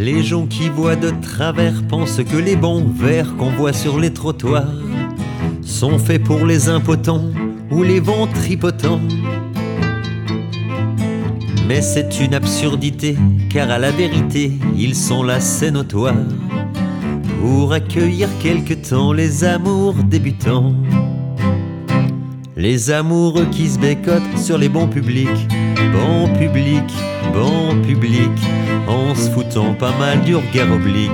les gens qui voient de travers pensent que les bons verres qu'on voit sur les trottoirs sont faits pour les impotents ou les ventripotents. Mais c'est une absurdité, car à la vérité, ils sont là, c'est notoire, pour accueillir quelque temps les amours débutants. Les amoureux qui se bécotent sur les bons publics, bons publics, bons publics, en se foutant pas mal du regard oblique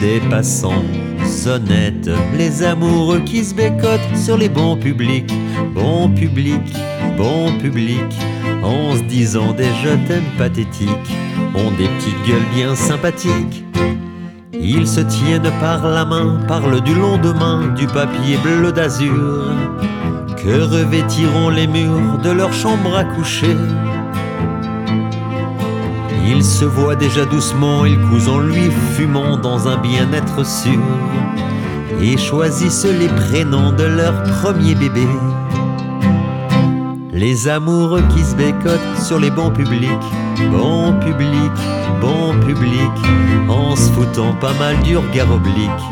des passants sonnettes. Les amoureux qui se bécotent sur les bons publics, bons publics, bons publics, en se disant des je t'aime pathétiques, ont des petites gueules bien sympathiques. Ils se tiennent par la main, parlent du lendemain, du papier bleu d'azur, revêtiront les murs de leur chambre à coucher? Ils se voient déjà doucement, ils cousent en lui, fumant dans un bien-être sûr, et choisissent les prénoms de leur premier bébé. Les amoureux qui se bécotent sur les bons publics, bons publics, bons publics, en se foutant pas mal du regard oblique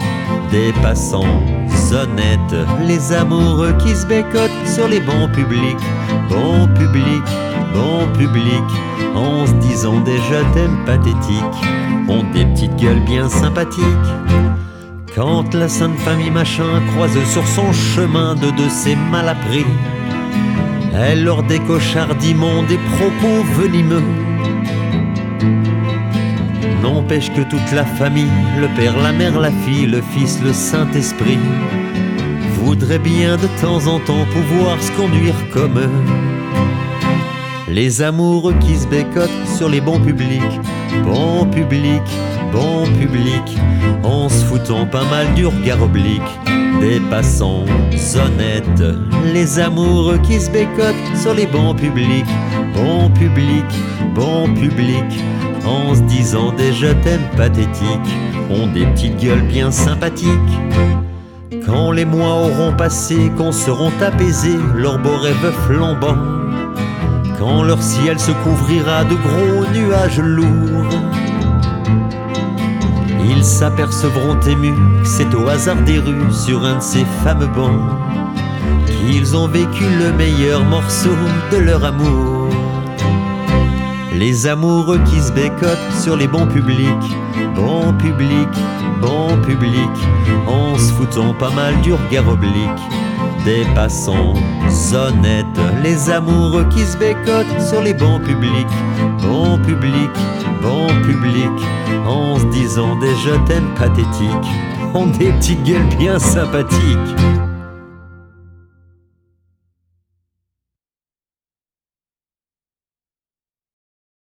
des passants sonnettes. Les amoureux qui se bécotent sur les bons publics, bons publics, bons publics, en se disant des je pathétiques, ont des petites gueules bien sympathiques. Quand la sainte famille machin croise sur son chemin de de ces malappris, elle leur décoche immonde des propos venimeux. N'empêche que toute la famille, le père, la mère, la fille, le fils, le Saint-Esprit, voudrait bien de temps en temps pouvoir se conduire comme eux. Les amoureux qui se bécotent sur les bons publics, bons publics, bons publics, en se foutant pas mal du regard oblique des passants sonnettes. Les amoureux qui se bécotent sur les bons publics, bons publics, bons publics, en se disant des je t'aime pathétiques, ont des petites gueules bien sympathiques. Quand les mois auront passé, qu'on seront apaisés, leurs beaux rêves flambants, quand leur ciel se couvrira de gros nuages lourds, ils s'apercevront émus que c'est au hasard des rues, sur un de ces fameux bancs, qu'ils ont vécu le meilleur morceau de leur amour. Les amoureux qui se bécotent sur les bons publics, bons publics, bons publics, en se foutant pas mal du regard oblique. Des passants sonnettes. Les amoureux qui se bécotent sur les bons publics, bons publics, bons publics, en se disant des je t'aime pathétiques, ont des petites gueules bien sympathiques.